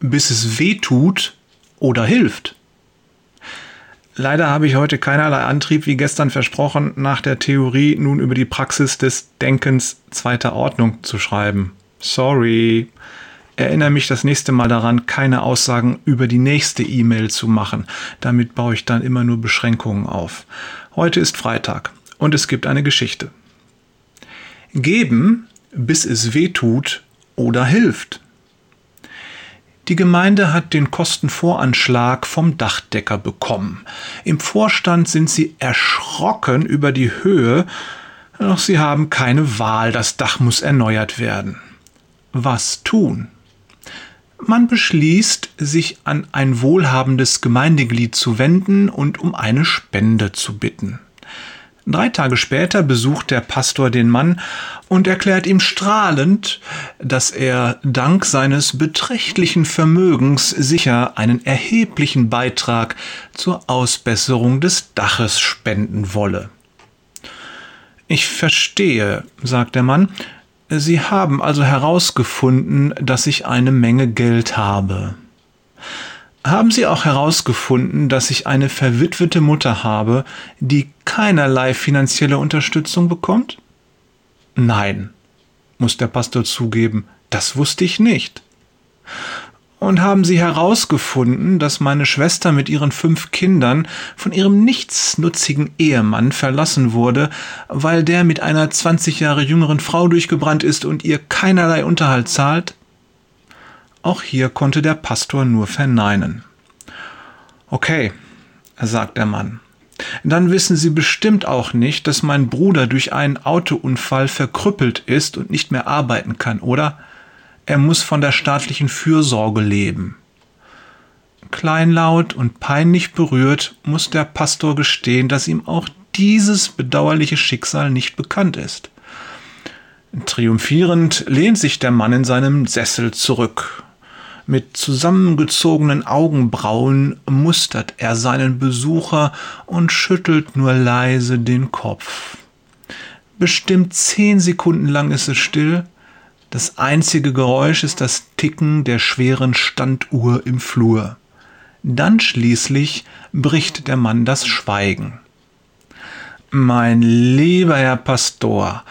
bis es weh tut oder hilft. Leider habe ich heute keinerlei Antrieb, wie gestern versprochen, nach der Theorie nun über die Praxis des Denkens zweiter Ordnung zu schreiben. Sorry. Erinnere mich das nächste Mal daran, keine Aussagen über die nächste E-Mail zu machen. Damit baue ich dann immer nur Beschränkungen auf. Heute ist Freitag und es gibt eine Geschichte. Geben, bis es weh tut oder hilft. Die Gemeinde hat den Kostenvoranschlag vom Dachdecker bekommen. Im Vorstand sind sie erschrocken über die Höhe, doch sie haben keine Wahl, das Dach muss erneuert werden. Was tun? Man beschließt, sich an ein wohlhabendes Gemeindeglied zu wenden und um eine Spende zu bitten. Drei Tage später besucht der Pastor den Mann und erklärt ihm strahlend, dass er dank seines beträchtlichen Vermögens sicher einen erheblichen Beitrag zur Ausbesserung des Daches spenden wolle. Ich verstehe, sagt der Mann, Sie haben also herausgefunden, dass ich eine Menge Geld habe. Haben Sie auch herausgefunden, dass ich eine verwitwete Mutter habe, die keinerlei finanzielle Unterstützung bekommt? Nein, muss der Pastor zugeben, das wusste ich nicht. Und haben Sie herausgefunden, dass meine Schwester mit ihren fünf Kindern von ihrem nichtsnutzigen Ehemann verlassen wurde, weil der mit einer 20 Jahre jüngeren Frau durchgebrannt ist und ihr keinerlei Unterhalt zahlt? Auch hier konnte der Pastor nur verneinen. Okay, sagt der Mann. Dann wissen Sie bestimmt auch nicht, dass mein Bruder durch einen Autounfall verkrüppelt ist und nicht mehr arbeiten kann, oder? Er muss von der staatlichen Fürsorge leben. Kleinlaut und peinlich berührt muss der Pastor gestehen, dass ihm auch dieses bedauerliche Schicksal nicht bekannt ist. Triumphierend lehnt sich der Mann in seinem Sessel zurück mit zusammengezogenen Augenbrauen mustert er seinen Besucher und schüttelt nur leise den Kopf. Bestimmt zehn Sekunden lang ist es still. Das einzige Geräusch ist das Ticken der schweren Standuhr im Flur. Dann schließlich bricht der Mann das Schweigen. Mein lieber Herr Pastor,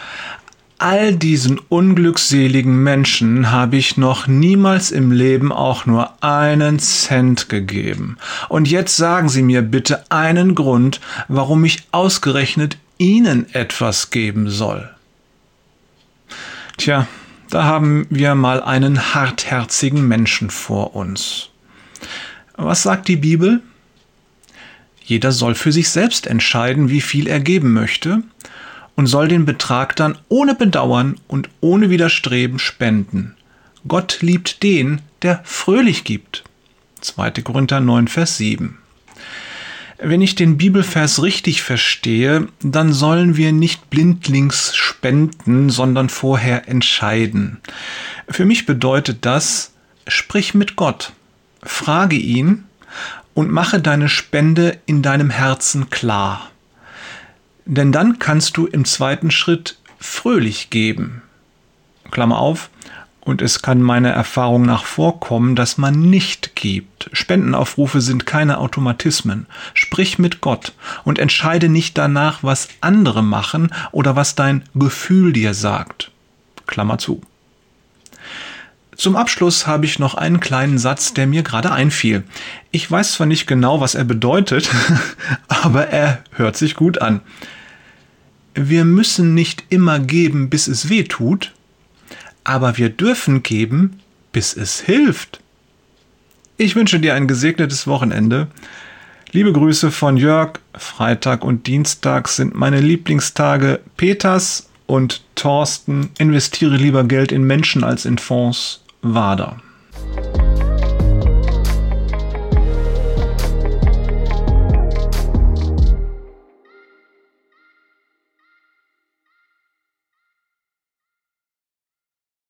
all diesen unglückseligen Menschen habe ich noch niemals im Leben auch nur einen Cent gegeben. Und jetzt sagen Sie mir bitte einen Grund, warum ich ausgerechnet Ihnen etwas geben soll. Tja, da haben wir mal einen hartherzigen Menschen vor uns. Was sagt die Bibel? Jeder soll für sich selbst entscheiden, wie viel er geben möchte, und soll den Betrag dann ohne Bedauern und ohne Widerstreben spenden. Gott liebt den, der fröhlich gibt. 2. Korinther 9, Vers 7. Wenn ich den Bibelvers richtig verstehe, dann sollen wir nicht blindlings spenden, sondern vorher entscheiden. Für mich bedeutet das, sprich mit Gott, frage ihn und mache deine Spende in deinem Herzen klar. Denn dann kannst du im zweiten Schritt fröhlich geben. Klammer auf. Und es kann meiner Erfahrung nach vorkommen, dass man nicht gibt. Spendenaufrufe sind keine Automatismen. Sprich mit Gott und entscheide nicht danach, was andere machen oder was dein Gefühl dir sagt. Klammer zu. Zum Abschluss habe ich noch einen kleinen Satz, der mir gerade einfiel. Ich weiß zwar nicht genau, was er bedeutet, aber er hört sich gut an wir müssen nicht immer geben, bis es weh tut, aber wir dürfen geben, bis es hilft. Ich wünsche dir ein gesegnetes Wochenende. Liebe Grüße von Jörg. Freitag und Dienstag sind meine Lieblingstage. Peters und Thorsten investiere lieber Geld in Menschen als in Fonds. Wader.